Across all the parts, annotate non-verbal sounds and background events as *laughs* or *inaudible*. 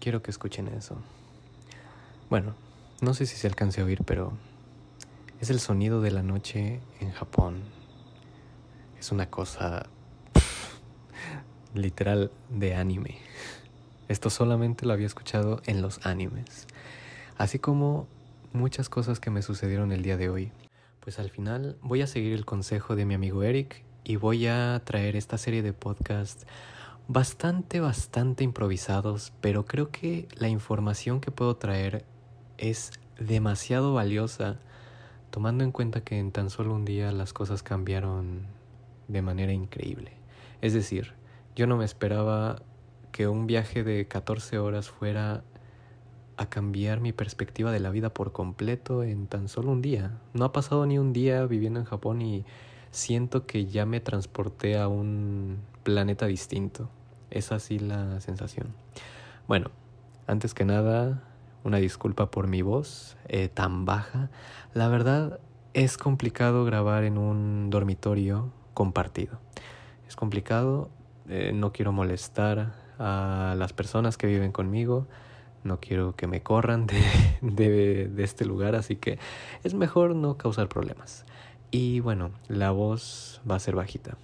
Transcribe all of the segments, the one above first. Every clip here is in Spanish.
quiero que escuchen eso. Bueno, no sé si se alcance a oír, pero es el sonido de la noche en Japón. Es una cosa literal de anime. Esto solamente lo había escuchado en los animes. Así como muchas cosas que me sucedieron el día de hoy. Pues al final voy a seguir el consejo de mi amigo Eric y voy a traer esta serie de podcasts bastante, bastante improvisados, pero creo que la información que puedo traer es demasiado valiosa, tomando en cuenta que en tan solo un día las cosas cambiaron de manera increíble. Es decir, yo no me esperaba que un viaje de 14 horas fuera a cambiar mi perspectiva de la vida por completo en tan solo un día. No ha pasado ni un día viviendo en Japón y siento que ya me transporté a un planeta distinto. Es así la sensación. Bueno, antes que nada, una disculpa por mi voz eh, tan baja. La verdad es complicado grabar en un dormitorio compartido. Es complicado, eh, no quiero molestar a las personas que viven conmigo, no quiero que me corran de, *laughs* este lugar, así que es mejor no causar problemas. Y bueno, la voz va a ser bajita.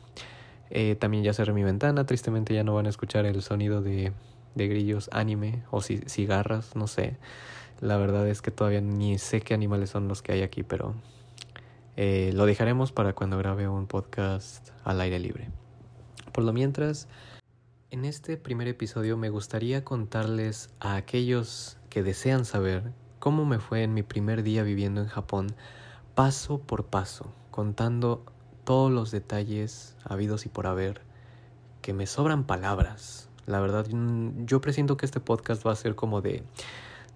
Eh, también ya cerré mi ventana, tristemente ya no van a escuchar el sonido de, de grillos anime o cigarras, no sé. La verdad es que todavía ni sé qué animales son los que hay aquí, pero eh, lo dejaremos para cuando grabe un podcast al aire libre. Por lo mientras, en este primer episodio me gustaría contarles a aquellos que desean saber cómo me fue en mi primer día viviendo en Japón, paso por paso, contando todos los detalles habidos y por haber, que me sobran palabras. La verdad, yo presiento que este podcast va a ser como de,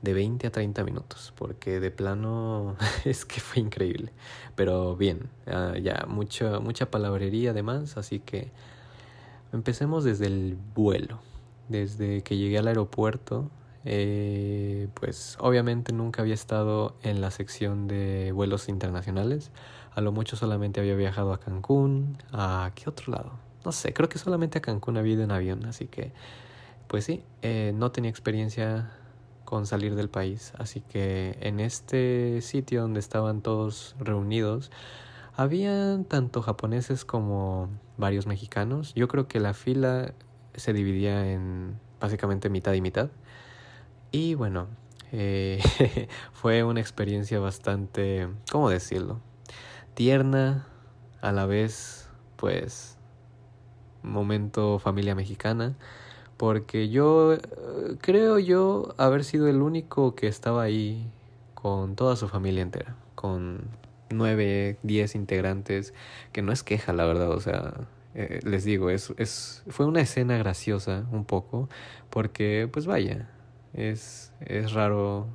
de 20 a 30 minutos, porque de plano *laughs* es que fue increíble. Pero bien, uh, ya mucha, mucha palabrería además, así que empecemos desde el vuelo. Desde que llegué al aeropuerto, eh, pues obviamente nunca había estado en la sección de vuelos internacionales. A lo mucho solamente había viajado a Cancún, a qué otro lado. No sé, creo que solamente a Cancún había ido en avión, así que pues sí, eh, no tenía experiencia con salir del país. Así que en este sitio donde estaban todos reunidos, habían tanto japoneses como varios mexicanos. Yo creo que la fila se dividía en básicamente mitad y mitad. Y bueno, eh, *laughs* fue una experiencia bastante, ¿cómo decirlo? Tierna, a la vez, pues, momento familia mexicana, porque yo eh, creo yo haber sido el único que estaba ahí con toda su familia entera, con nueve, diez integrantes, que no es queja, la verdad, o sea, eh, les digo, es, es, fue una escena graciosa un poco, porque pues vaya, es, es raro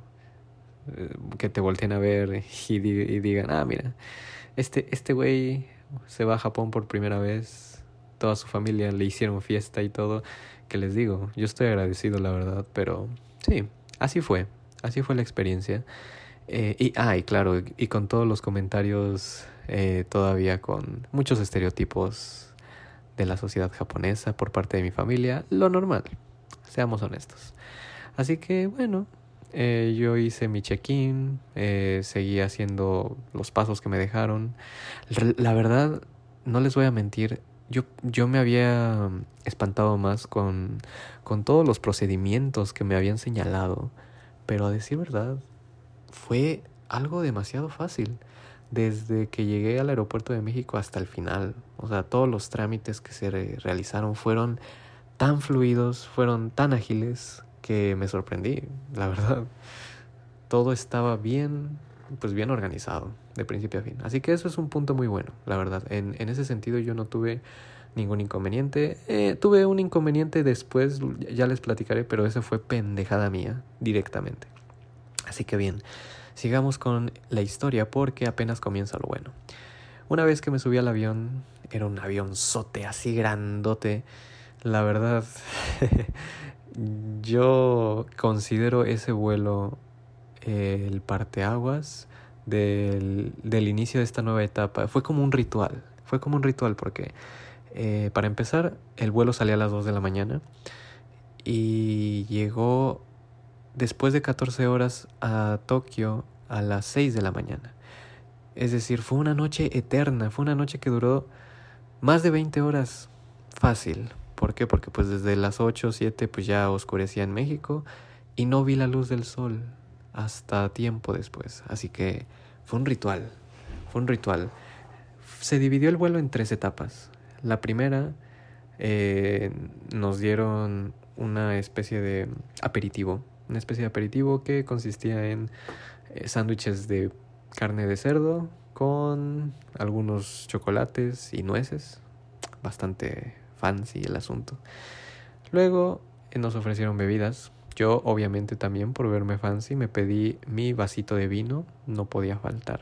eh, que te volteen a ver y, y, digan, ah, mira, este, este güey se va a Japón por primera vez, toda su familia le hicieron fiesta y todo, que les digo, yo estoy agradecido, la verdad, pero sí, así fue, así fue la experiencia. Eh, y, ah, y claro, y con todos los comentarios eh, todavía con muchos estereotipos de la sociedad japonesa por parte de mi familia, lo normal, seamos honestos. Así que bueno, eh, yo hice mi check-in, eh, seguí haciendo los pasos que me dejaron. La verdad, no les voy a mentir, yo, yo me había espantado más con, con todos los procedimientos que me habían señalado, pero a decir verdad, fue algo demasiado fácil. Desde que llegué al aeropuerto de México hasta el final, o sea, todos los trámites que se realizaron fueron tan fluidos, fueron tan ágiles que me sorprendí, la verdad. Todo estaba bien, pues bien organizado, de principio a fin. Así que eso es un punto muy bueno, la verdad. En, ese sentido yo no tuve ningún inconveniente. Eh, tuve un inconveniente después, ya les platicaré, pero eso fue pendejada mía, directamente. Así que bien, sigamos con la historia porque apenas comienza lo bueno. Una vez que me subí al avión, era un avionzote así grandote. La verdad, *laughs* yo considero ese vuelo eh, el parteaguas del, del inicio de esta nueva etapa. Fue como un ritual, fue como un ritual porque eh, para empezar el vuelo salía a las 2 de la mañana y llegó después de 14 horas a Tokio a las 6 de la mañana. Es decir, fue una noche eterna, fue una noche que duró más de 20 horas fácil. ¿Por qué? Porque pues desde las 8 o 7 pues ya oscurecía en México y no vi la luz del sol hasta tiempo después. Así que fue un ritual, fue un ritual. Se dividió el vuelo en tres etapas. La primera eh, nos dieron una especie de aperitivo, una especie de aperitivo que consistía en eh, sándwiches de carne de cerdo con algunos chocolates y nueces. Bastante fancy el asunto. Luego eh, nos ofrecieron bebidas. Yo obviamente también por verme fancy me pedí mi vasito de vino. No podía faltar.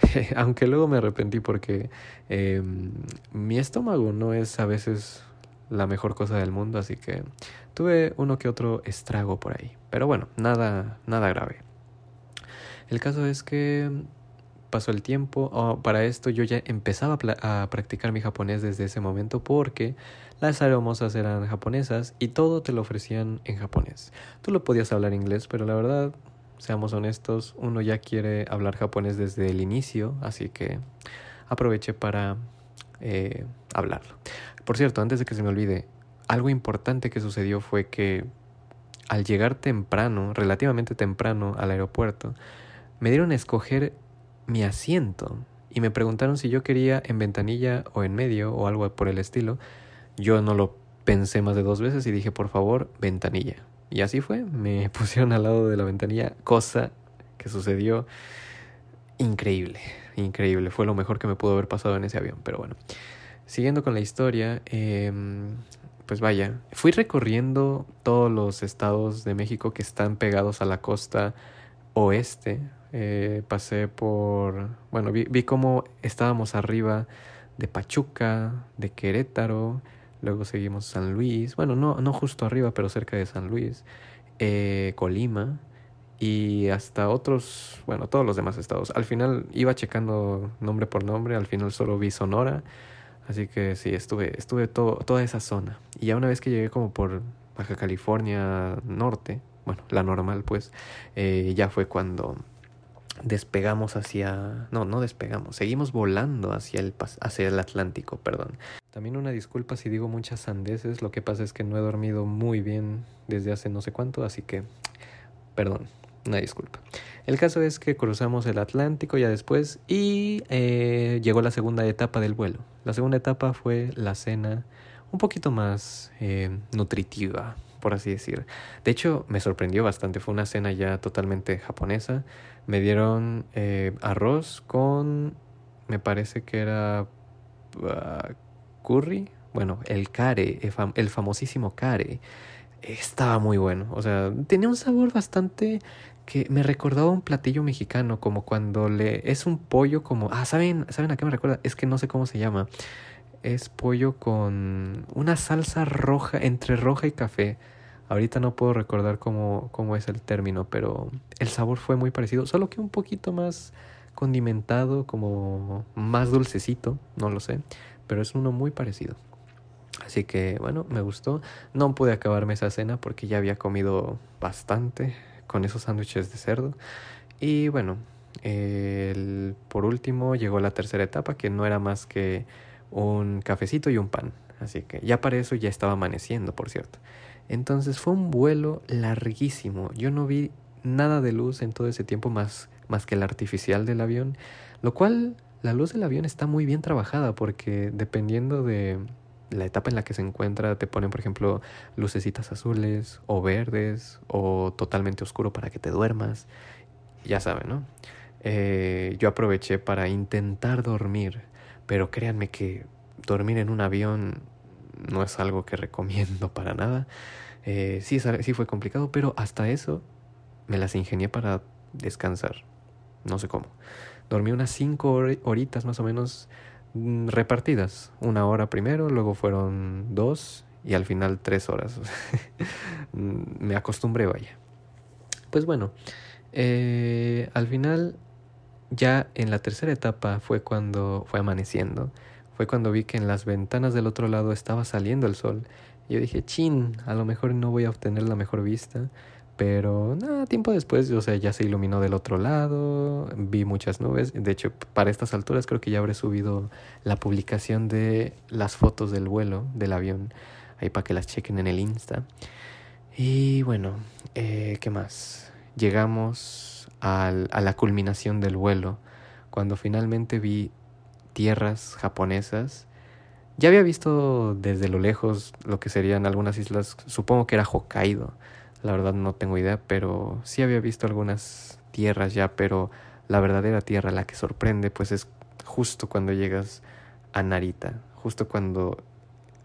*laughs* Aunque luego me arrepentí porque em, mi estómago no es a veces la mejor cosa del mundo, así que tuve uno que otro estrago por ahí. Pero bueno, nada, nada grave. El caso es que pasó el tiempo. Oh, para esto yo ya empezaba a, practicar mi japonés desde ese momento porque las aeromosas eran japonesas y todo te lo ofrecían en japonés. Tú lo podías hablar inglés, pero la verdad, seamos honestos, uno ya quiere hablar japonés desde el inicio, así que aproveché para eh, hablarlo. Por cierto, antes de que se me olvide, algo importante que sucedió fue que al llegar temprano, relativamente temprano al aeropuerto, me dieron a escoger mi asiento y me preguntaron si yo quería en ventanilla o en medio o algo por el estilo. Yo no lo pensé más de dos veces y dije, por favor, ventanilla. Y así fue, me *laughs* pusieron al lado de la ventanilla, cosa que sucedió increíble, increíble. Fue lo mejor que me pudo haber pasado en ese avión, pero bueno. Siguiendo con la historia, em, pues vaya, fui recorriendo todos los estados de México que están pegados a la costa oeste, eh, pasé por, bueno, vi, vi cómo estábamos arriba de Pachuca, de Querétaro, luego seguimos San Luis, bueno, no, no justo arriba, pero cerca de San Luis, eh, Colima y hasta otros, bueno, todos los demás estados. Al final iba checando nombre por nombre, al final solo vi Sonora, así que sí, estuve, estuve todo, toda esa zona. Y ya una vez que llegué como por Baja California Norte, bueno, la normal pues, eh, ya fue cuando despegamos hacia... No, no despegamos, seguimos volando hacia el, hacia el Atlántico, perdón. También una disculpa si digo muchas sandeces, lo que pasa es que no he dormido muy bien desde hace no sé cuánto, así que, perdón, una disculpa. El caso es que cruzamos el Atlántico ya después y eh, llegó la segunda etapa del vuelo. La segunda etapa fue la cena un poquito más eh, nutritiva, por así decir. De hecho, me sorprendió bastante. Fue una cena ya totalmente japonesa. Me dieron eh, arroz con, me parece que era ah, curry. Bueno, el kare, el, famosísimo kare. Estaba muy bueno. O sea, tenía un sabor bastante que me recordaba un platillo mexicano, como cuando le es un pollo como, ah, ¿saben, ¿saben a qué me recuerda? Es que no sé cómo se llama es pollo con una salsa roja, entre roja y café. Ahorita no puedo recordar cómo, es el término, pero el sabor fue muy parecido, solo que un poquito más condimentado, como más dulcecito, no lo sé, pero es uno muy parecido. Así que bueno, me gustó. No pude acabarme esa cena porque ya había comido bastante con esos sándwiches de cerdo. Y bueno, por último llegó la tercera etapa, que no era más que un cafecito y un pan. Así que ya para eso ya estaba amaneciendo, por cierto. Entonces fue un vuelo larguísimo. Yo no vi nada de luz en todo ese tiempo más, más que el artificial del avión, lo cual la luz del avión está muy bien trabajada porque dependiendo de la etapa en la que se encuentra te ponen por ejemplo lucecitas azules o verdes o totalmente oscuro para que te duermas. Ya saben, ¿no? Eh, yo aproveché para intentar dormir pero créanme que dormir en un avión no es algo que recomiendo *laughs* para nada. Eh, sí, sí fue complicado, pero hasta eso me las ingenié para descansar. No sé cómo. Dormí unas cinco horitas más o menos mm, repartidas. Una hora primero, luego fueron dos y al final tres horas. *laughs* me acostumbré, vaya. Pues bueno, eh, al final ya en la tercera etapa fue cuando fue amaneciendo, fue cuando vi que en las ventanas del otro lado estaba saliendo el sol. Yo dije, chin, a lo mejor no voy a obtener la mejor vista, Pero nada, tiempo después, o sea, ya se iluminó del otro lado, vi muchas nubes. De hecho, para estas alturas creo que ya habré subido la publicación de las fotos del vuelo del avión, ahí para que las chequen en el Insta. Y bueno, eh, ¿qué más? Llegamos a la culminación del vuelo, cuando finalmente vi tierras japonesas. Ya había visto desde lo lejos lo que serían algunas islas, supongo que era Hokkaido la verdad no tengo idea, pero sí había visto algunas tierras ya, pero la verdadera tierra, la que sorprende, pues es justo cuando llegas a Narita, justo cuando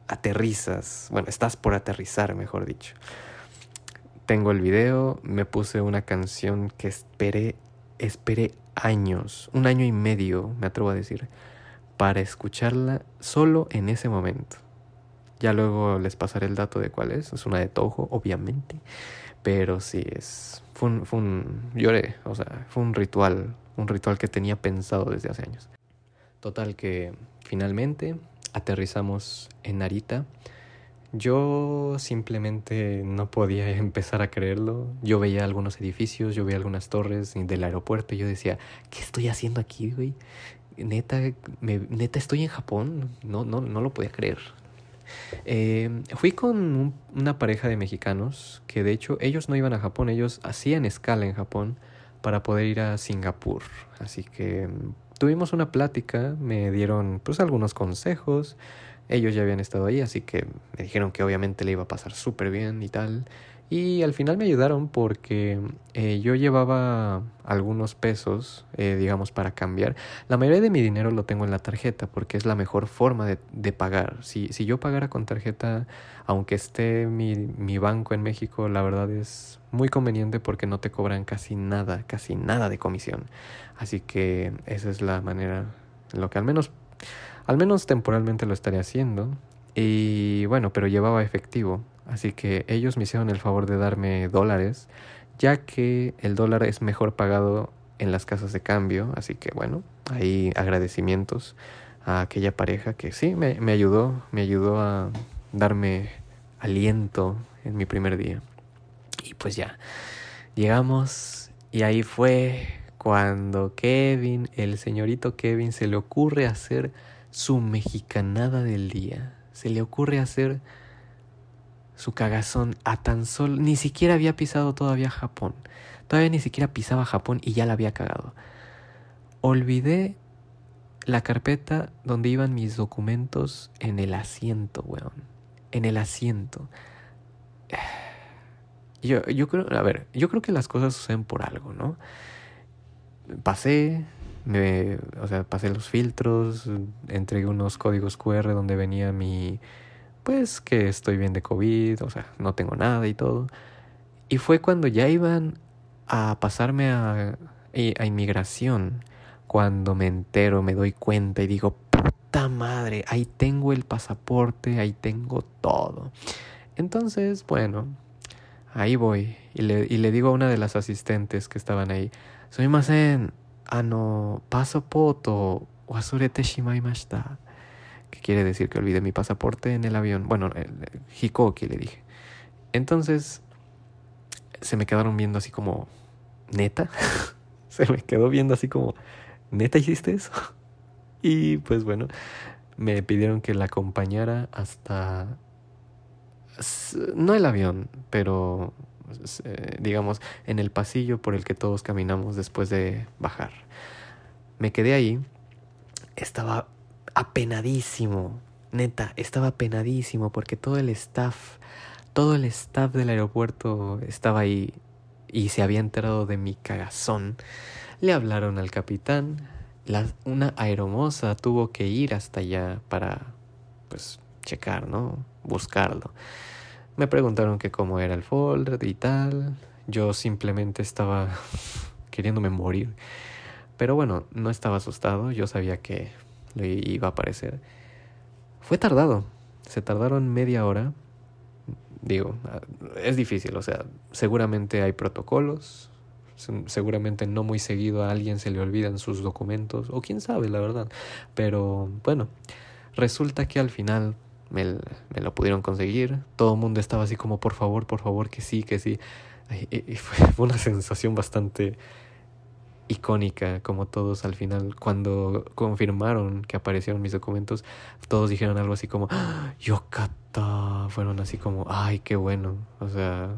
aterrizas, bueno, estás por aterrizar, mejor dicho. Tengo el video, me puse una canción que esperé, esperé años, un año y medio, me atrevo a decir, para escucharla solo en ese momento. Ya luego les pasaré el dato de cuál es. Es una de Toho, obviamente. Pero sí, es. Fue un, fue un. Lloré, o sea, fue un ritual. Un ritual que tenía pensado desde hace años. Total, que finalmente aterrizamos en Narita. Yo simplemente no podía *laughs* empezar a creerlo. Yo veía algunos edificios, yo veía algunas torres del aeropuerto y yo decía, ¿qué estoy haciendo aquí, güey? Neta, me, neta estoy en Japón. No, no, no lo podía creer. Eh, fui con una pareja de mexicanos que de hecho ellos no iban a Japón, ellos hacían escala en Japón para poder ir a Singapur. Así que mm, tuvimos una plática, me dieron pues algunos consejos. Ellos ya habían estado ahí, así que me dijeron que obviamente le iba a pasar súper bien y tal. Y al final me ayudaron porque eh, yo llevaba algunos pesos, eh, digamos, para cambiar. La mayoría de mi dinero lo tengo en la tarjeta porque es la mejor forma de, de pagar. Si, si, yo pagara con tarjeta, aunque esté mi, mi banco en México, la verdad es muy conveniente porque no te cobran casi nada, casi nada de comisión. Así que esa es la manera en lo que al menos, al menos temporalmente lo estaré haciendo. Y bueno, pero llevaba efectivo. Así que ellos me hicieron el favor de darme dólares, ya que el dólar es mejor pagado en las casas de cambio. Así que bueno, ahí agradecimientos a aquella pareja que sí me, me ayudó, me ayudó a darme aliento en mi primer día. Y pues ya, llegamos y ahí fue cuando Kevin, el señorito Kevin, se le ocurre hacer su mexicanada del día. Se le ocurre hacer su cagazón a tan solo... Ni siquiera había pisado todavía Japón. Todavía ni siquiera pisaba Japón y ya la había cagado. Olvidé la carpeta donde iban mis documentos en el asiento, weón. En el asiento. *sighs* Yo, yo creo, a ver, yo creo que las cosas suceden por algo, ¿no? Pasé, me, o sea, pasé los filtros, entregué unos códigos QR donde venía mi, pues que estoy bien de COVID, o sea, no tengo nada y todo. Y fue cuando ya iban a pasarme a, a inmigración, cuando me entero, me doy cuenta y digo, puta madre, ahí tengo el pasaporte, ahí tengo todo. Entonces, bueno, ahí voy y le, digo a una de las asistentes que estaban ahí, soy más en, ano, pasaporte, wasurete shimaimashita que quiere decir que olvidé mi pasaporte en el avión. Bueno, Hikoki le dije. Entonces se me quedaron viendo así como, ¿neta? *laughs* se me quedó viendo así como, ¿neta hiciste eso? *laughs* y pues bueno, me pidieron que la acompañara hasta, no el avión, pero eh, digamos, en el pasillo por el que todos caminamos después de bajar. Me quedé ahí, estaba apenadísimo, neta, estaba apenadísimo porque todo el staff, todo el staff del aeropuerto estaba ahí y se había enterado de mi cagazón. Le hablaron al capitán, una aeromoza tuvo que ir hasta allá para, pues, checar, ¿no? Buscarlo. Me preguntaron que cómo era el folder y tal. Yo simplemente estaba *laughs* queriéndome morir. Pero bueno, no estaba asustado. Yo sabía que le iba a aparecer. Fue tardado, se tardaron media hora. Digo, es difícil, o sea, seguramente hay protocolos, seguramente no muy seguido a alguien se le olvidan sus documentos, o quién sabe, la verdad. Pero bueno, resulta que al final me, lo pudieron conseguir. Todo el mundo estaba así como, por favor, por favor, que sí, que sí. Y, fue *laughs* una sensación bastante icónica, como todos al final, cuando confirmaron que aparecieron mis documentos, todos dijeron algo así como, ¡Ah, Yokata, fueron así como, ay, qué bueno, o sea,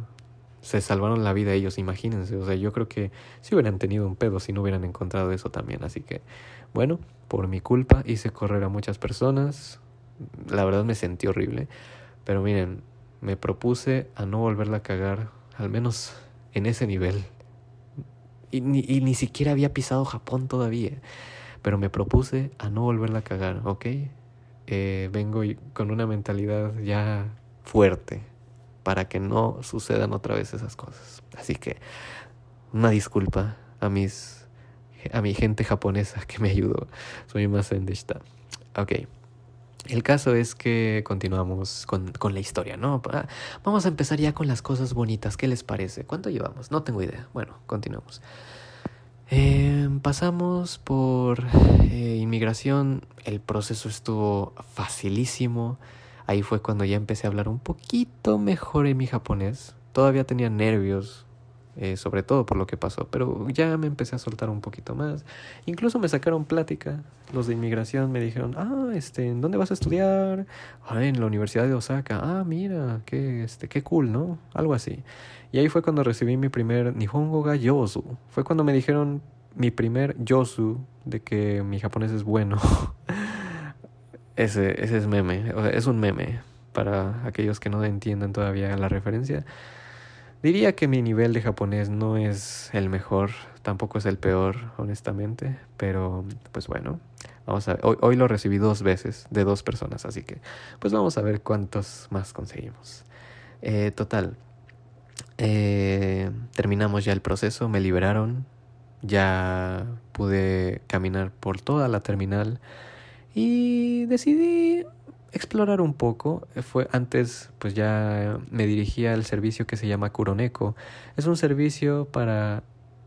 se salvaron la vida ellos, imagínense, o sea, yo creo que si hubieran tenido un pedo si no hubieran encontrado eso también, así que, bueno, por mi culpa hice correr a muchas personas, la verdad me sentí horrible, pero miren, me propuse a no volverla a cagar, al menos en ese nivel, y ni, y ni siquiera había pisado Japón todavía. Pero me propuse a no volverla a cagar, ¿ok? Eh, vengo con una mentalidad ya fuerte para que no sucedan otra vez esas cosas. Así que una disculpa a mis a mi gente japonesa que me ayudó. Soy más en Ok. El caso es que continuamos con, con, la historia, ¿no? Vamos a empezar ya con las cosas bonitas. ¿Qué les parece? ¿Cuánto llevamos? No tengo idea. Bueno, continuamos. Eh, pasamos por eh, inmigración. El proceso estuvo facilísimo. Ahí fue cuando ya empecé a hablar un poquito mejor en mi japonés. Todavía tenía nervios eh, sobre todo por lo que pasó, pero ya me empecé a soltar un poquito más. Incluso me sacaron plática, los de inmigración me dijeron, ah, este, ¿en dónde vas a estudiar? Ah, en la Universidad de Osaka. Ah, mira, qué, este, qué cool, ¿no? Algo así. Y ahí fue cuando recibí mi primer Nihongo ga Yosu. Fue cuando me dijeron mi primer Yosu de que mi japonés es bueno. *laughs* ese, ese es meme, o sea, es un meme para aquellos que no entiendan todavía la referencia. Diría que mi nivel de japonés no es el mejor, tampoco es el peor, honestamente, pero pues bueno, vamos a ver. Hoy, lo recibí dos veces de dos personas, así que pues vamos a ver cuántos más conseguimos. Eh, total, eh, terminamos ya el proceso, me liberaron, ya pude caminar por toda la terminal y decidí explorar un poco. Fue antes, pues ya me dirigía al servicio que se llama Kuroneko. Es un servicio para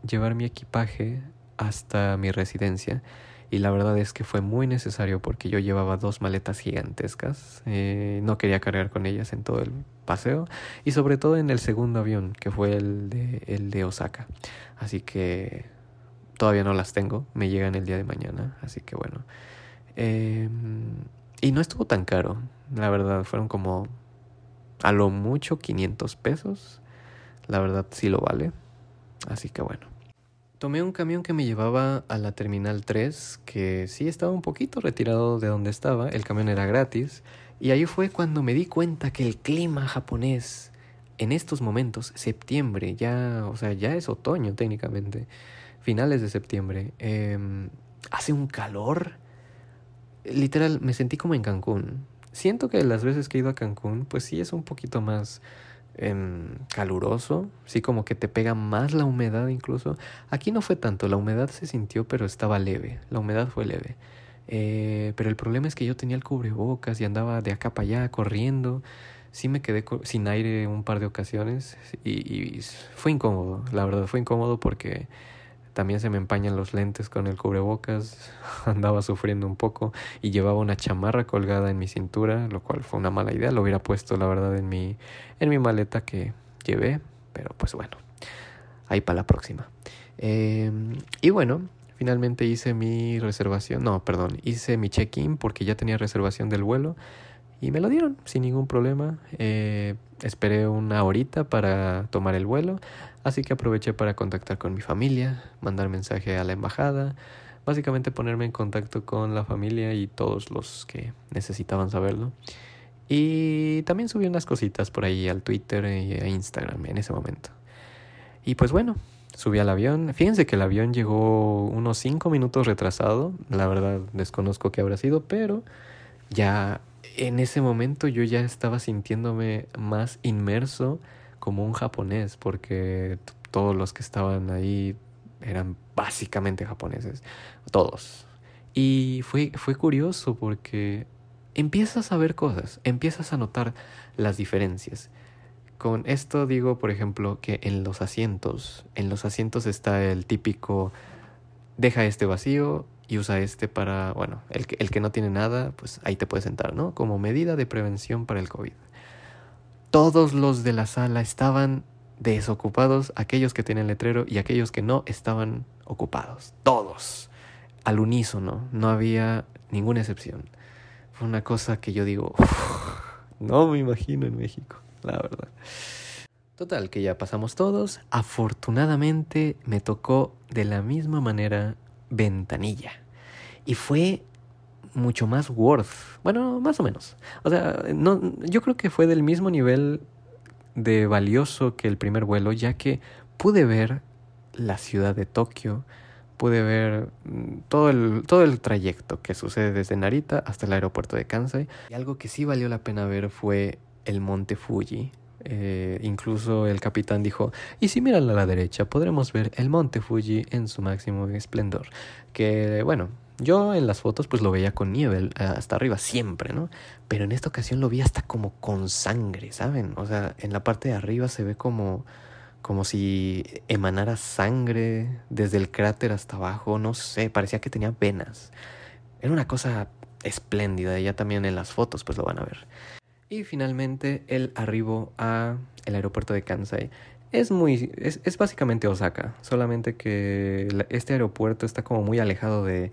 llevar mi equipaje hasta mi residencia. Y la verdad es que fue muy necesario porque yo llevaba dos maletas gigantescas. Eh, no quería cargar con ellas en todo el paseo. Y sobre todo en el segundo avión, que fue el de, el de Osaka. Así que todavía no las tengo. Me llegan el día de mañana. Así que bueno. Eh, y no estuvo tan caro, la verdad, fueron como a lo mucho 500 pesos. La verdad sí lo vale. Así que bueno. Tomé un camión que me llevaba a la Terminal 3, que sí estaba un poquito retirado de donde estaba, el camión era gratis, y ahí fue cuando me di cuenta que el clima japonés en estos momentos, septiembre, ya, o sea, ya es otoño técnicamente, finales de septiembre, em, hace un calor literal, me sentí como en Cancún. Siento que las veces que he ido a Cancún, pues sí es un poquito más em, caluroso, sí como que te pega más la humedad incluso. Aquí no fue tanto, la humedad se sintió, pero estaba leve, la humedad fue leve. Eh, pero el problema es que yo tenía el cubrebocas y andaba de acá para allá corriendo. Sí me quedé sin aire un par de ocasiones y fue incómodo, la verdad, fue incómodo porque también se me empañan los lentes con el cubrebocas, *laughs* andaba sufriendo un poco y llevaba una chamarra colgada en mi cintura, lo cual fue una mala idea, lo hubiera puesto la verdad en mi, en mi maleta que llevé, pero pues bueno, ahí para la próxima. Em, y bueno, finalmente hice mi reservación, no, perdón, hice mi check-in porque ya tenía reservación del vuelo y me lo dieron sin ningún problema. Eh, esperé una horita para tomar el vuelo. Así que aproveché para contactar con mi familia, mandar mensaje a la embajada, básicamente ponerme en contacto con la familia y todos los que necesitaban saberlo. Y también subí unas cositas por ahí al Twitter y a Instagram en ese momento. Y pues bueno, subí al avión. Fíjense que el avión llegó unos 5 minutos retrasado. La verdad desconozco qué habrá sido, pero ya en ese momento yo ya estaba sintiéndome más inmerso como un japonés, porque todos los que estaban ahí eran básicamente japoneses, todos. Y fue, fue curioso porque empiezas a ver cosas, empiezas a notar las diferencias. Con esto digo, por ejemplo, que en los asientos, en los asientos está el típico deja este vacío y usa este para, bueno, el que, el que no tiene nada, pues ahí te puedes sentar, ¿no? Como medida de prevención para el COVID. Todos los de la sala estaban desocupados, aquellos que tenían letrero y aquellos que no estaban ocupados. Todos. Al unísono, no había ninguna excepción. Fue una cosa que yo digo, no me imagino en México, la verdad. Total, que ya pasamos todos. Afortunadamente me tocó de la misma manera ventanilla. Y fue mucho más worth. Bueno, más o menos. O sea, no, yo creo que fue del mismo nivel de valioso que el primer vuelo, ya que pude ver la ciudad de Tokio, pude ver mm, todo el, todo el trayecto que sucede desde Narita hasta el aeropuerto de Kansai. Y algo que sí valió la pena ver fue el monte Fuji. Eh, incluso el capitán dijo, y si miran a la derecha podremos ver el monte Fuji en su máximo esplendor. Que bueno, yo en las fotos pues lo veía con nieve eh, hasta arriba siempre, ¿no? Pero en esta ocasión lo vi hasta como con sangre, ¿saben? O sea, en la parte de arriba se ve como como si emanara sangre desde el cráter hasta abajo, no sé, parecía que tenía venas. Era una cosa espléndida, ya también en las fotos pues lo van a ver. Y finalmente el arribo a el aeropuerto de Kansai. Es muy, es, es básicamente Osaka, solamente que este aeropuerto está como muy alejado de,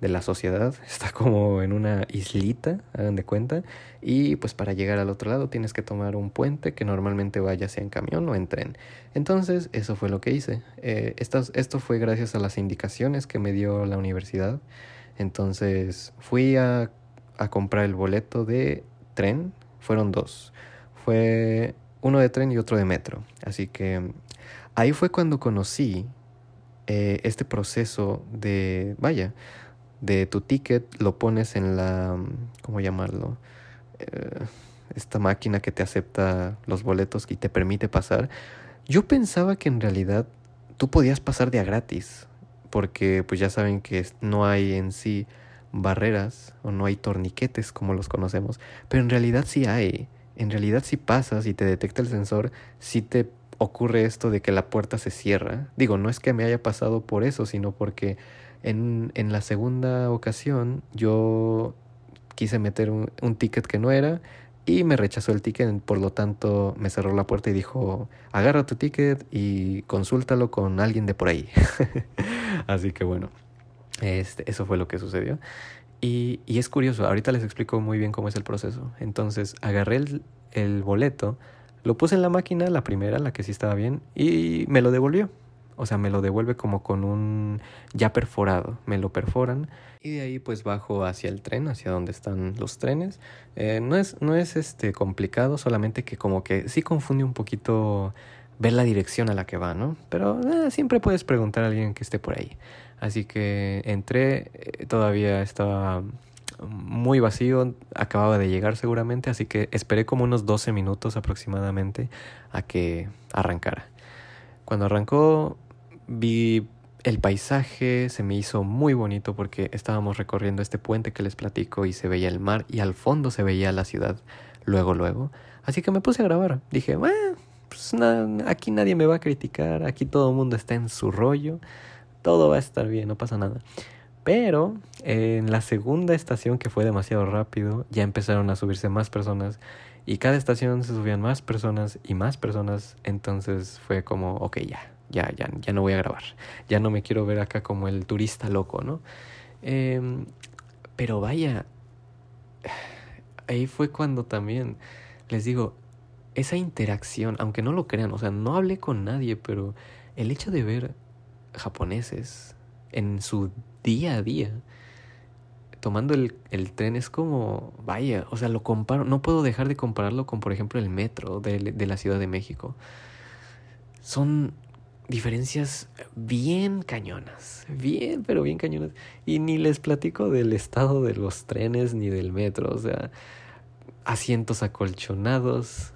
de la sociedad, *laughs* está como en una islita, hagan de cuenta, y pues para llegar al otro lado tienes que tomar un puente que normalmente vaya sea en camión o en tren. Entonces, eso fue lo que hice. Eh, esto, esto fue gracias a las indicaciones que me dio la universidad. Entonces, fui a, a comprar el boleto de tren, fueron dos. Fue uno de tren y otro de metro. Así que ahí fue cuando conocí eh, este proceso de, vaya, de tu ticket, lo pones en la, ¿cómo llamarlo? Eh, esta máquina que te acepta los boletos y te permite pasar. Yo pensaba que en realidad tú podías pasar de a gratis, porque pues ya saben que no hay en sí barreras o no hay torniquetes como los conocemos, pero en realidad sí hay. En realidad si pasas y te detecta el sensor, sí te ocurre esto de que la puerta se cierra. Digo, no es que me haya pasado por eso, sino porque en, en la segunda ocasión yo quise meter un, ticket que no era y me rechazó el ticket, por lo tanto me cerró la puerta y dijo, agarra tu ticket y consúltalo con alguien de por ahí. *laughs* Así que bueno, este, eso fue lo que sucedió. Y, y, es curioso, ahorita les explico muy bien cómo es el proceso. Entonces agarré el, el boleto, lo puse en la máquina, la primera, la que sí estaba bien, y me lo devolvió. O sea, me lo devuelve como con un ya perforado. Me lo perforan y de ahí pues bajo hacia el tren, hacia donde están los trenes. Eh, no es, no es este complicado, solamente que como que sí confunde un poquito ver la dirección a la que va, ¿no? Pero eh, siempre puedes preguntar a alguien que esté por ahí. Así que entré, eh, todavía estaba muy vacío, acababa de llegar seguramente, así que esperé como unos 12 minutos aproximadamente a que arrancara. Cuando arrancó Vi el paisaje, se me hizo muy bonito porque estábamos recorriendo este puente que les platico y se veía el mar y al fondo se veía la ciudad luego, luego. Así que me puse a grabar. Dije, bueno, pues aquí nadie me va a criticar, aquí todo el mundo está en su rollo, todo va a estar bien, no pasa nada. Pero en la segunda estación, que fue demasiado rápido, ya empezaron a subirse más personas y cada estación se subían más personas y más personas, entonces fue como, ok, ya, ya, ya, ya no voy a grabar, ya no me quiero ver acá como el turista loco, ¿no? Em, pero vaya, ahí fue cuando también, les digo, esa interacción, aunque no lo crean, o sea, no hablé con nadie, pero el hecho de ver japoneses en su día a día, tomando el, el, tren es como, vaya, o sea, lo comparo, no puedo dejar de compararlo con, por ejemplo, el metro de, de la Ciudad de México. Son diferencias bien cañonas, bien, pero bien cañonas. Y ni les platico del estado de los trenes ni del metro, o sea, asientos acolchonados,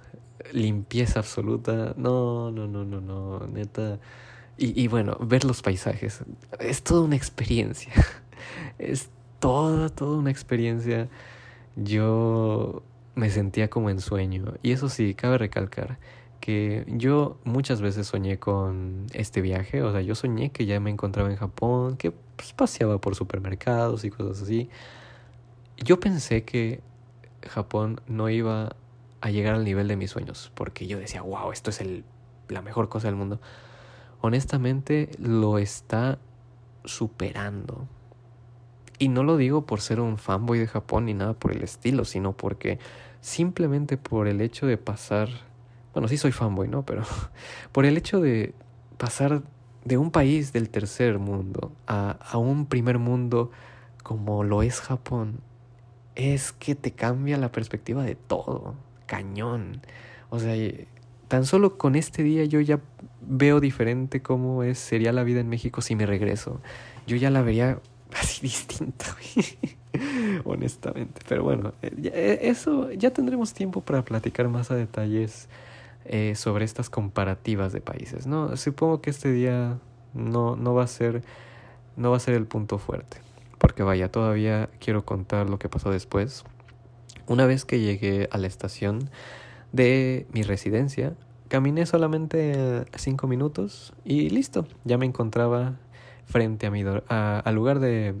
limpieza absoluta, no, no, no, no, no, neta. Y, y bueno, ver los paisajes, es toda una experiencia, *laughs* es toda, toda una experiencia. Yo me sentía como en sueño, y eso sí, cabe recalcar que yo muchas veces soñé con este viaje, o sea, yo soñé que ya me encontraba en Japón, que pues, paseaba por supermercados y cosas así. Yo pensé que Japón no iba a llegar al nivel de mis sueños, porque yo decía, wow, esto es el, la mejor cosa del mundo. Honestamente, lo está superando. Y no lo digo por ser un fanboy de Japón ni nada por el estilo, sino porque simplemente por el hecho de pasar, bueno, sí soy fanboy, ¿no? Pero *laughs* por el hecho de pasar de un país del tercer mundo a, a un primer mundo como lo es Japón, es que te cambia la perspectiva de todo, cañón. O sea, tan solo con este día yo ya veo diferente cómo es, sería la vida en México si me regreso. Yo ya la vería *laughs* así distinta, *laughs* honestamente. Pero bueno, eh, eh, eso ya tendremos tiempo para platicar más a detalles eh, sobre estas comparativas de países. No, supongo que este día no, no va a ser no va a ser el punto fuerte, porque vaya, todavía quiero contar lo que pasó después. Una vez que llegué a la estación de mi residencia, caminé solamente cinco minutos y listo, ya me encontraba frente a mi al lugar de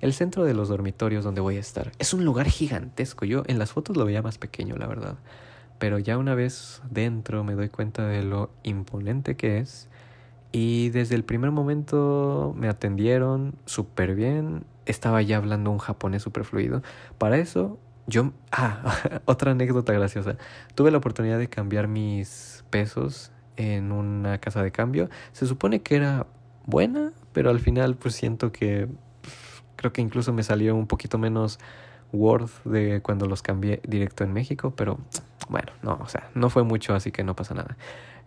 el centro de los dormitorios donde voy a estar. Es un lugar gigantesco. Yo en las fotos lo veía más pequeño, la verdad. Pero ya una vez dentro me doy cuenta de lo imponente que es. Y desde el primer momento me atendieron súper bien. Estaba ya hablando un japonés súper fluido. Para eso, yo... Ah, *laughs* otra anécdota graciosa. Tuve la oportunidad de cambiar mis pesos en una casa de cambio. Se supone que era buena, pero al final pues siento que creo que incluso me salió un poquito menos worth de cuando los cambié directo en México, pero bueno, no, o sea, no fue mucho, así que no pasa nada.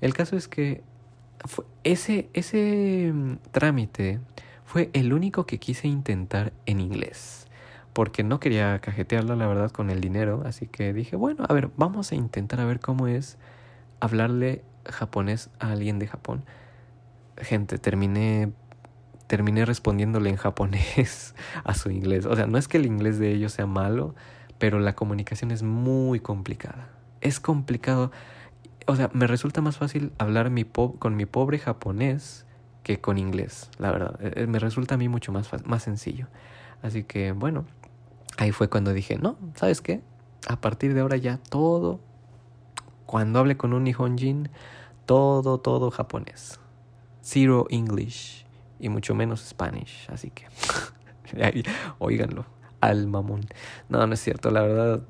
El caso es que ese, ese mm, trámite fue el único que quise intentar en inglés, porque no quería cajetearlo, la verdad, con el dinero, así que dije, bueno, a ver, vamos a intentar a ver cómo es hablarle japonés a alguien de Japón gente, terminé terminé respondiéndole en japonés *laughs* a su inglés. O sea, no es que el inglés de ellos sea malo, pero la comunicación es muy complicada. Es complicado. O sea, me resulta más fácil hablar con mi pobre japonés que con inglés, la verdad. Eh, eh, me resulta a mí mucho más, más sencillo. Así que, bueno, ahí fue cuando dije, no, ¿sabes qué? A partir de ahora ya todo, cuando hable con un Nihonjin, todo, todo japonés zero English y mucho menos Spanish, así que *laughs* oíganlo, al mamón. No, no es cierto, la verdad,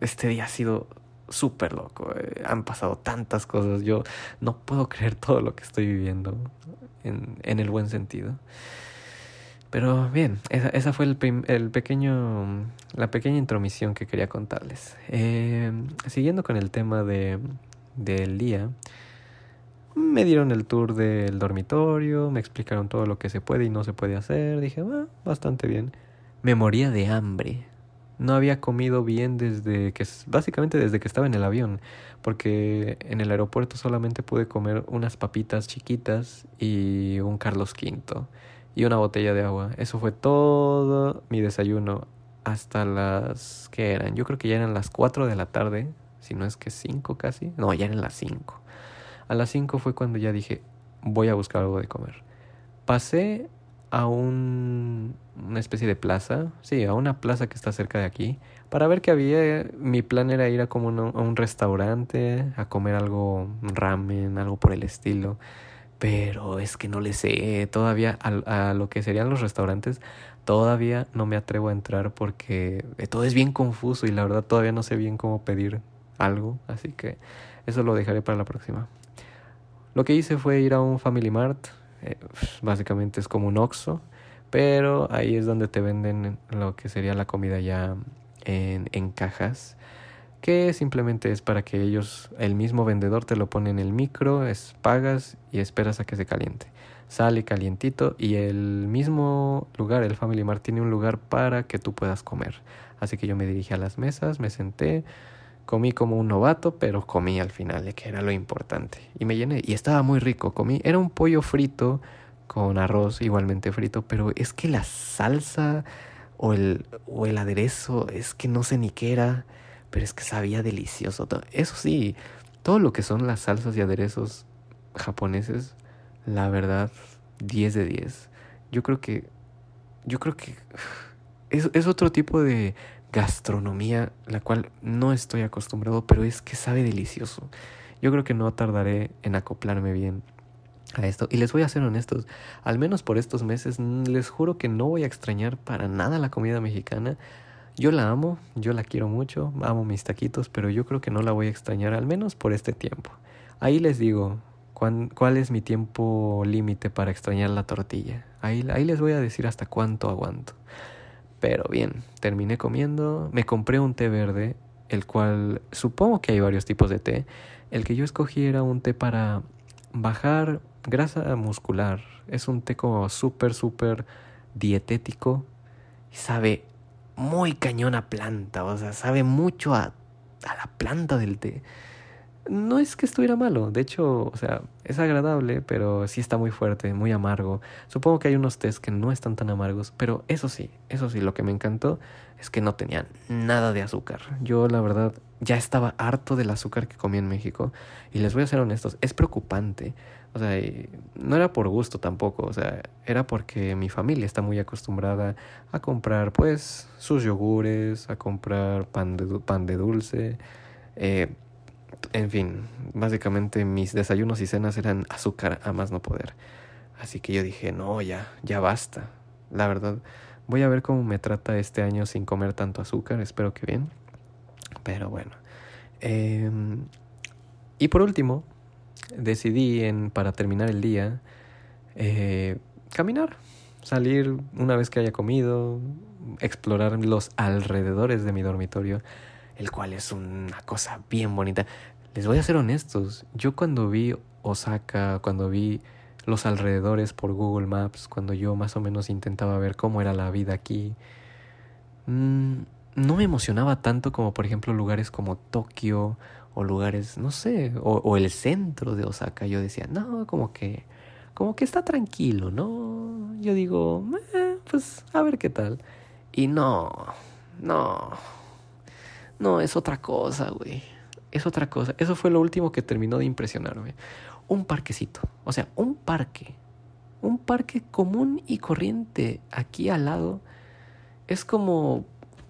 este día ha sido súper loco, eh, han pasado tantas cosas, yo no puedo creer todo lo que estoy viviendo en, en el buen sentido. Pero bien, esa, esa fue el, el, pequeño, la pequeña intromisión que quería contarles. Eh, siguiendo con el tema de, del día, me dieron el tour del dormitorio, me explicaron todo lo que se puede y no se puede hacer. Dije, ah, bastante bien. Me moría de hambre. No había comido bien desde que, básicamente desde que estaba en el avión, porque en el aeropuerto solamente pude comer unas papitas chiquitas y un Carlos V y una botella de agua. Eso fue todo mi desayuno hasta las que eran. Yo creo que ya eran las 4 de la tarde, si no es que 5 casi. No, ya eran las 5. A las 5 fue cuando ya dije, voy a buscar algo de comer. Pasé a un, una especie de plaza, sí, a una plaza que está cerca de aquí, para ver qué había. Mi plan era ir a como a un restaurante, a comer algo ramen, algo por el estilo. Pero es que no le sé, todavía a, a lo que serían los restaurantes, todavía no me atrevo a entrar porque todo es bien confuso y la verdad todavía no sé bien cómo pedir algo, así que eso lo dejaré para la próxima. Lo que hice fue ir a un Family Mart, eh, básicamente es como un Oxxo, pero ahí es donde te venden lo que sería la comida ya en, en cajas, que simplemente es para que ellos, el mismo vendedor te lo pone en el micro, es, pagas y esperas a que se caliente. Sale calientito y el mismo lugar, el Family Mart, tiene un lugar para que tú puedas comer. Así que yo me dirigí a las mesas, me senté, Comí como un novato, pero comí al final, que era lo importante. Y me llené. Y estaba muy rico. Comí, era un pollo frito con arroz igualmente frito, pero es que la salsa o el, o el aderezo, es que no sé ni qué era, pero es que sabía delicioso. Eso sí, todo lo que son las salsas y aderezos japoneses, la verdad, 10 de 10. Yo creo que, yo creo que *sighs* es, es otro tipo de gastronomía la cual no estoy acostumbrado, pero es que sabe delicioso. Yo creo que no tardaré en acoplarme bien a esto. Y les voy a ser honestos, al menos por estos meses, les juro que no voy a extrañar para nada la comida mexicana. Yo la amo, yo la quiero mucho, amo mis taquitos, pero yo creo que no la voy a extrañar al menos por este tiempo. Ahí les digo cuál es mi tiempo límite para extrañar la tortilla. Ahí, ahí les voy a decir hasta cuánto aguanto. Pero bien, terminé comiendo, me compré un té verde, el cual supongo que hay varios tipos de té. El que yo escogí era un té para bajar grasa muscular. Es un té como súper, súper dietético y sabe muy cañón a planta, o sea, sabe mucho a, a la planta del té. No es que estuviera malo, de hecho, o sea, es agradable, pero sí está muy fuerte, muy amargo. Supongo que hay unos tés que no están tan amargos, pero eso sí, eso sí, lo que me encantó es que no tenían nada de azúcar. Yo, la verdad, ya estaba harto del azúcar que comía en México y les voy a ser honestos, es preocupante. O sea, no era por gusto tampoco, o sea, era porque mi familia está muy acostumbrada a comprar pues sus yogures, a comprar pan de, pan de dulce, eh, en fin, básicamente mis desayunos y cenas eran azúcar a más no poder. Así que yo dije, no, ya, ya basta. La verdad, voy a ver cómo me trata este año sin comer tanto azúcar, espero que bien. Pero bueno. Em, y por último, decidí en, para terminar el día eh, caminar, salir una vez que haya comido, explorar los alrededores de mi dormitorio, el cual es una cosa bien bonita. Les voy a ser honestos, yo cuando vi Osaka, cuando vi los alrededores por Google Maps, cuando yo más o menos intentaba ver cómo era la vida aquí, mm, no me emocionaba tanto como por ejemplo lugares como Tokio o lugares, no sé, o, el centro de Osaka. Yo decía, no, como que, como que está tranquilo, ¿no? Yo digo, eh, pues a ver qué tal. Y no, no, no, es otra cosa, güey. Es otra cosa. Eso fue lo último que terminó de impresionarme. Un parquecito, o sea, un parque. Un parque común y corriente aquí al lado. Es como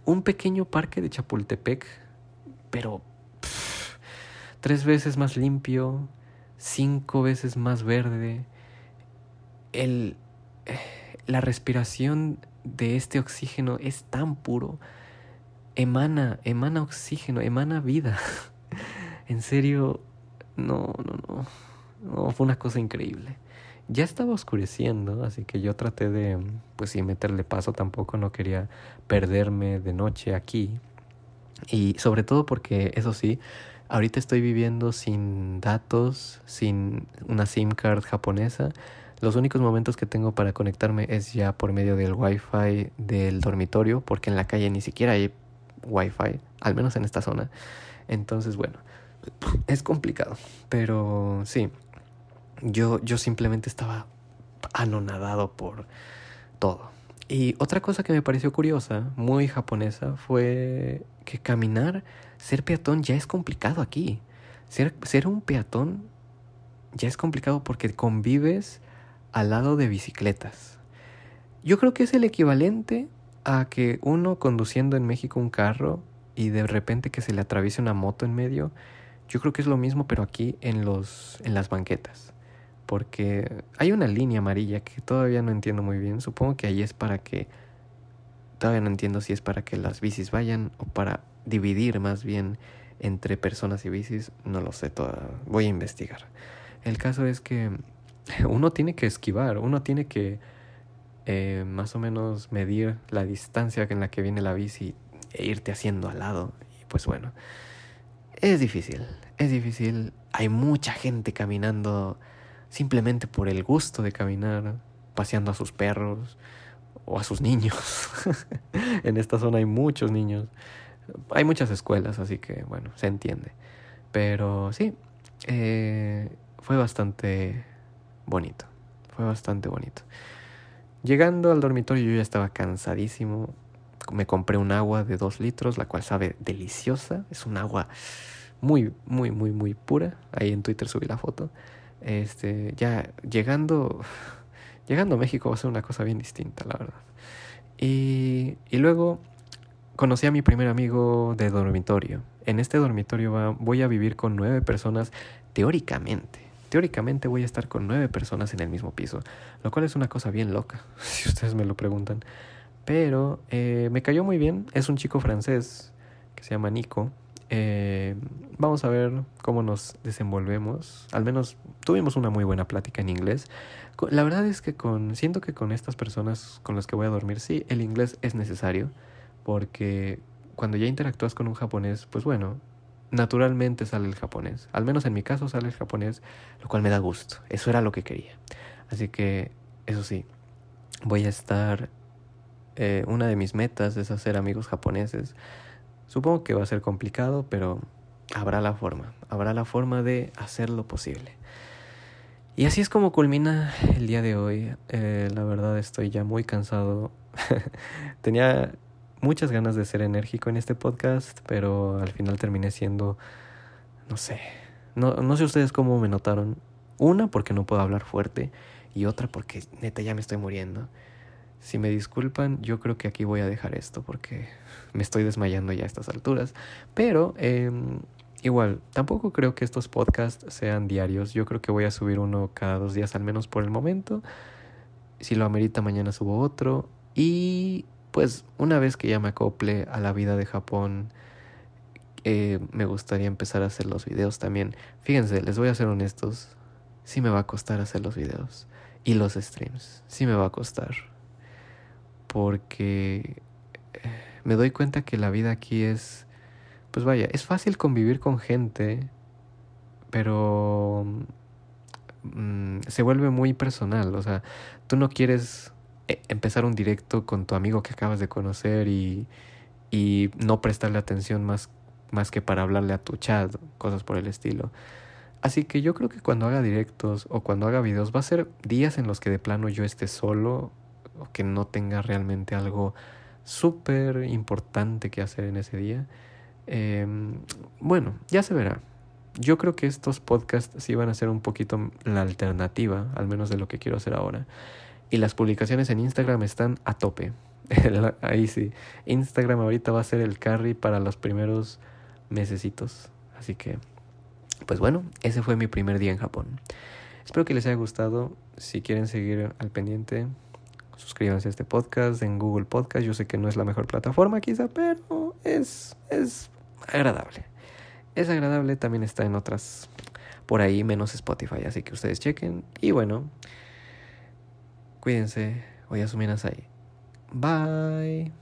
un pequeño parque de Chapultepec, pero tres veces más limpio, cinco veces más verde. El, la respiración de este oxígeno es tan puro. Emana, emana oxígeno, emana vida. *laughs* en serio, no, no, no. No, fue una cosa increíble. Ya estaba oscureciendo, así que yo traté de, pues sí, meterle paso. Tampoco no quería perderme de noche aquí. Y sobre todo porque, eso sí, Ahorita estoy viviendo sin datos, sin una SIM card japonesa. Los únicos momentos que tengo para conectarme es ya por medio del Wi-Fi del dormitorio, porque en la calle ni siquiera hay Wi-Fi, al menos en esta zona. Entonces, bueno, es complicado, pero sí, yo, yo simplemente estaba anonadado por todo. Y otra cosa que me pareció curiosa, muy japonesa, fue que caminar ser peatón ya es complicado aquí. Ser, ser un peatón ya es complicado porque convives al lado de bicicletas. Yo creo que es el equivalente a que uno conduciendo en México un carro y de repente que se le atraviese una moto en medio, yo creo que es lo mismo pero aquí en los en las banquetas. Porque hay una línea amarilla que todavía no entiendo muy bien. Supongo que ahí es para que todavía no entiendo si es para que las bicis vayan o para dividir más bien entre personas y bicis, no lo sé, toda, voy a investigar. El caso es que *laughs* uno tiene que esquivar, uno tiene que eh, más o menos medir la distancia en la que viene la bici e irte haciendo al lado. Y pues bueno, es difícil, es difícil. Hay mucha gente caminando simplemente por el gusto de caminar, paseando a sus perros o a sus niños. *laughs* en esta zona hay muchos niños. Hay muchas escuelas, así que bueno, se entiende. Pero sí, eh, fue bastante bonito. Fue bastante bonito. Llegando al dormitorio yo ya estaba cansadísimo. Me compré un agua de dos litros, la cual sabe deliciosa. Es un agua muy, muy, muy, muy pura. Ahí en Twitter subí la foto. Este, ya llegando, *sighs* llegando a México va a ser una cosa bien distinta, la verdad. Y, y luego conocí a mi primer amigo de dormitorio. En este dormitorio voy a vivir con nueve personas teóricamente. Teóricamente voy a estar con nueve personas en el mismo piso, lo cual es una cosa bien loca, *laughs* si ustedes me lo preguntan. Pero eh, me cayó muy bien, es un chico francés que se llama Nico. Eh, vamos a ver cómo nos desenvolvemos. Al menos tuvimos una muy buena plática en inglés. La verdad es que con, siento que con estas personas con las que voy a dormir, sí, el inglés es necesario porque cuando ya interactúas con un japonés, pues bueno, naturalmente sale el japonés. Al menos en mi caso sale el japonés, lo cual me da gusto. Eso era lo que quería. Así que, eso sí, voy a estar... Eh, una de mis metas es hacer amigos japoneses. Supongo que va a ser complicado, pero habrá la forma. Habrá la forma de hacer lo posible. Y así es como culmina el día de hoy. Eh, la verdad estoy ya muy cansado. *laughs* Tenía muchas ganas de ser enérgico en este podcast, pero al final terminé siendo, no sé, no, no sé ustedes cómo me notaron. Una, porque no puedo hablar fuerte, y otra, porque neta ya me estoy muriendo. Si me disculpan, yo creo que aquí voy a dejar esto porque me estoy desmayando ya a estas alturas. Pero em, igual, tampoco creo que estos podcasts sean diarios. Yo creo que voy a subir uno cada dos días al menos por el momento. Si lo amerita, mañana subo otro. Y pues una vez que ya me acople a la vida de Japón, eh, me gustaría empezar a hacer los videos también. Fíjense, les voy a ser honestos, sí me va a costar hacer los videos y los streams, sí me va a costar. Porque eh, me doy cuenta que la vida aquí es, pues vaya, es fácil convivir con gente, pero mm, se vuelve muy personal, o sea, tú no quieres empezar un directo con tu amigo que acabas de conocer y, y no prestarle atención más, más que para hablarle a tu chat, cosas por el estilo. Así que yo creo que cuando haga directos o cuando haga videos va a ser días en los que de plano yo esté solo o que no tenga realmente algo súper importante que hacer en ese día. Em, bueno, ya se verá. Yo creo que estos podcasts sí van a ser un poquito la alternativa, al menos de lo que quiero hacer ahora. Y las publicaciones en Instagram están a tope. *laughs* Ahí sí. Instagram ahorita va a ser el carry para los primeros mesecitos. Así que, pues bueno, ese fue mi primer día en Japón. Espero que les haya gustado. Si quieren seguir al pendiente, suscríbanse a este podcast en Google Podcast. Yo sé que no es la mejor plataforma quizá, pero es, es agradable. Es agradable, también está en otras por ahí, menos Spotify. Así que ustedes chequen. Y bueno, Cuídense. Voy a asumir ahí. Bye.